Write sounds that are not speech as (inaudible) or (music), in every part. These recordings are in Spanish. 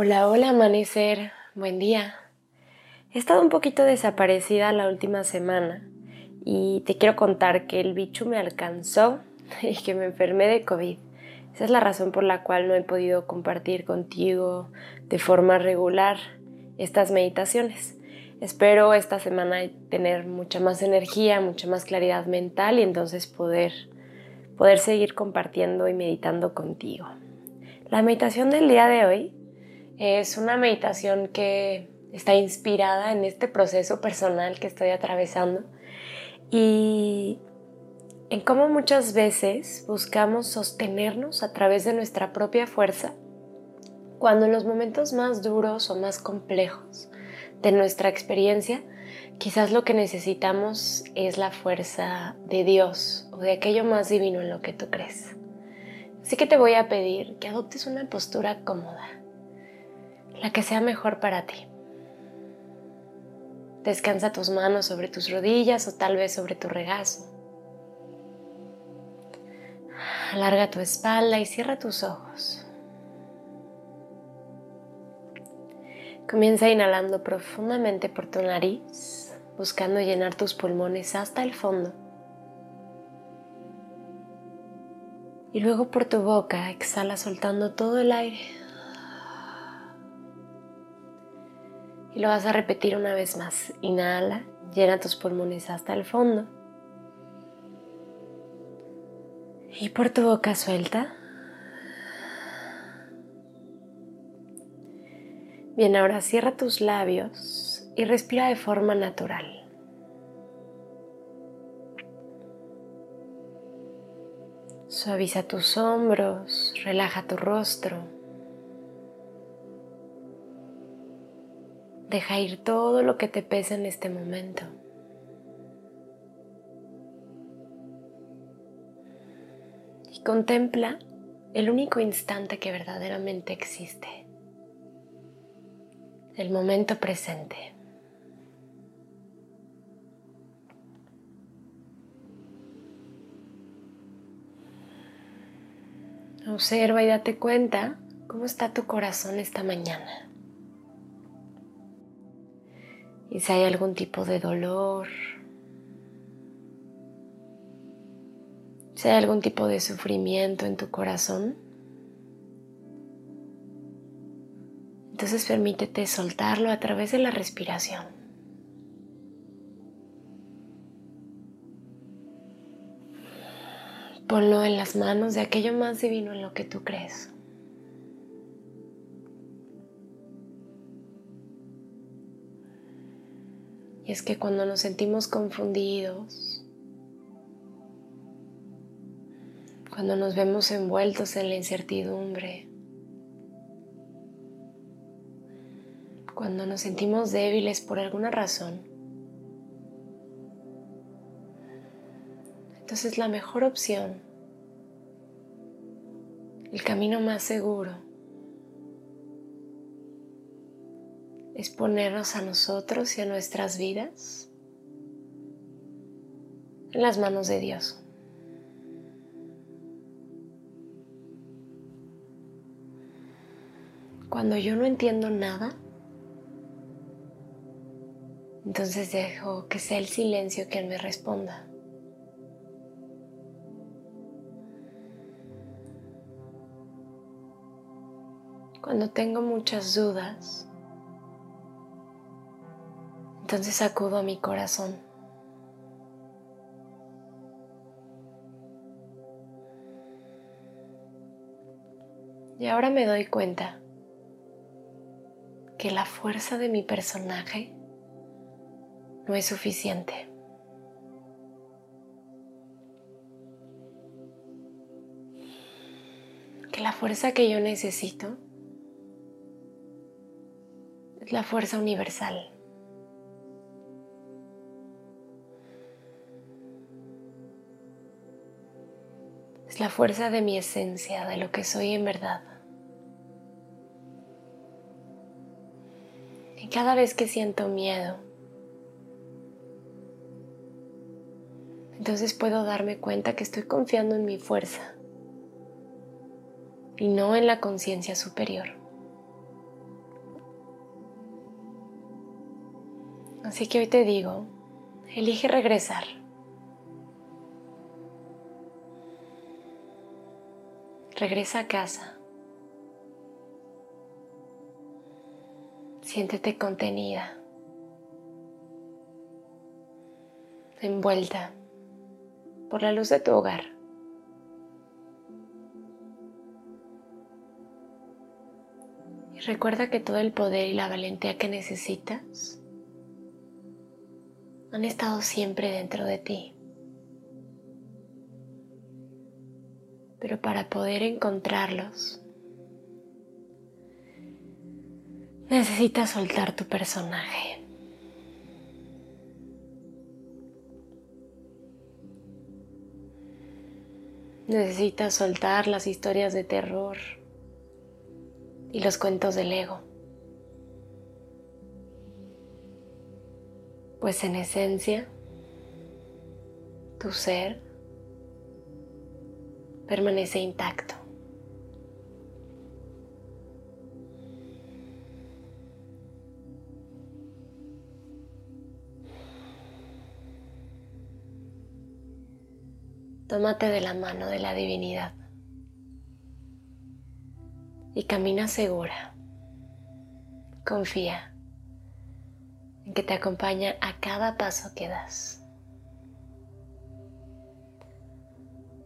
Hola, hola amanecer, buen día. He estado un poquito desaparecida la última semana y te quiero contar que el bicho me alcanzó (laughs) y que me enfermé de COVID. Esa es la razón por la cual no he podido compartir contigo de forma regular estas meditaciones. Espero esta semana tener mucha más energía, mucha más claridad mental y entonces poder, poder seguir compartiendo y meditando contigo. La meditación del día de hoy es una meditación que está inspirada en este proceso personal que estoy atravesando y en cómo muchas veces buscamos sostenernos a través de nuestra propia fuerza cuando en los momentos más duros o más complejos de nuestra experiencia, quizás lo que necesitamos es la fuerza de Dios o de aquello más divino en lo que tú crees. Así que te voy a pedir que adoptes una postura cómoda, la que sea mejor para ti. Descansa tus manos sobre tus rodillas o tal vez sobre tu regazo. Alarga tu espalda y cierra tus ojos. Comienza inhalando profundamente por tu nariz, buscando llenar tus pulmones hasta el fondo. Y luego por tu boca exhala soltando todo el aire. Y lo vas a repetir una vez más. Inhala, llena tus pulmones hasta el fondo. Y por tu boca suelta. Bien, ahora cierra tus labios y respira de forma natural. Suaviza tus hombros, relaja tu rostro. Deja ir todo lo que te pesa en este momento. Y contempla el único instante que verdaderamente existe el momento presente. Observa y date cuenta cómo está tu corazón esta mañana. Y si hay algún tipo de dolor, si hay algún tipo de sufrimiento en tu corazón, Entonces permítete soltarlo a través de la respiración. Ponlo en las manos de aquello más divino en lo que tú crees. Y es que cuando nos sentimos confundidos, cuando nos vemos envueltos en la incertidumbre, cuando nos sentimos débiles por alguna razón, entonces la mejor opción, el camino más seguro, es ponernos a nosotros y a nuestras vidas en las manos de Dios. Cuando yo no entiendo nada, entonces dejo que sea el silencio quien me responda. Cuando tengo muchas dudas, entonces acudo a mi corazón. Y ahora me doy cuenta que la fuerza de mi personaje no es suficiente. que la fuerza que yo necesito es la fuerza universal. La fuerza de mi esencia, de lo que soy en verdad. Y cada vez que siento miedo, entonces puedo darme cuenta que estoy confiando en mi fuerza y no en la conciencia superior. Así que hoy te digo, elige regresar. Regresa a casa. Siéntete contenida, envuelta por la luz de tu hogar. Y recuerda que todo el poder y la valentía que necesitas han estado siempre dentro de ti. Pero para poder encontrarlos, necesitas soltar tu personaje. Necesitas soltar las historias de terror y los cuentos del ego. Pues en esencia, tu ser permanece intacto. Tómate de la mano de la divinidad y camina segura. Confía en que te acompaña a cada paso que das.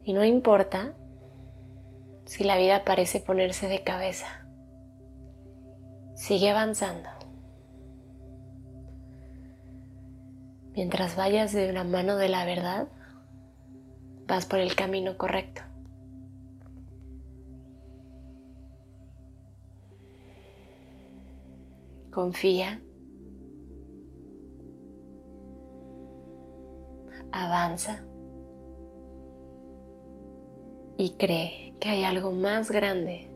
Y no importa si la vida parece ponerse de cabeza, sigue avanzando. Mientras vayas de una mano de la verdad, vas por el camino correcto. Confía. Avanza. Y cree que hay algo más grande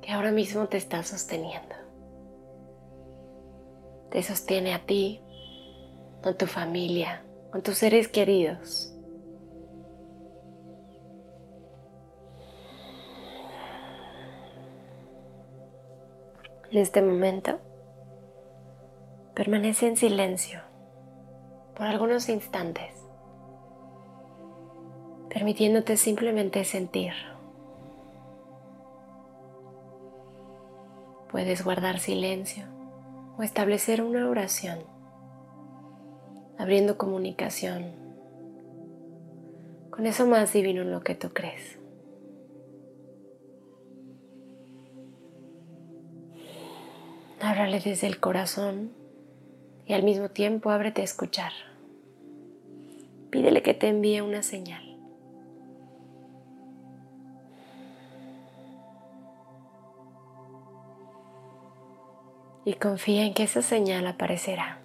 que ahora mismo te está sosteniendo. Te sostiene a ti, a tu familia, a tus seres queridos. En este momento, permanece en silencio por algunos instantes, permitiéndote simplemente sentir. Puedes guardar silencio o establecer una oración, abriendo comunicación con eso más divino en lo que tú crees. Háblale desde el corazón y al mismo tiempo ábrete a escuchar. Pídele que te envíe una señal. Y confía en que esa señal aparecerá.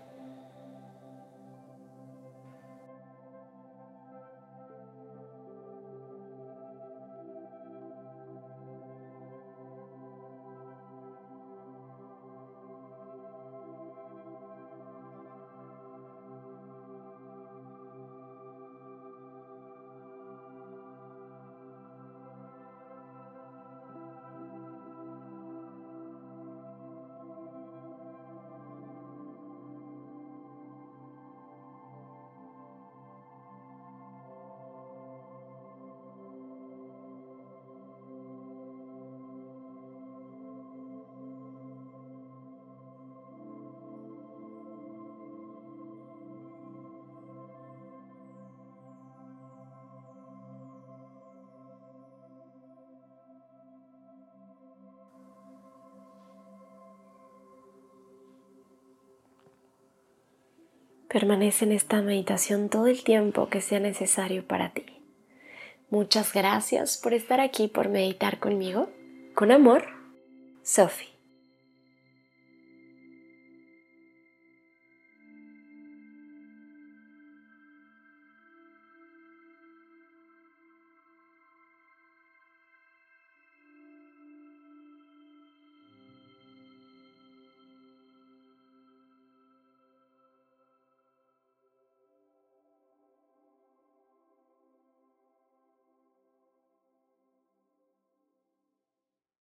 Permanece en esta meditación todo el tiempo que sea necesario para ti. Muchas gracias por estar aquí, por meditar conmigo. Con amor, Sophie.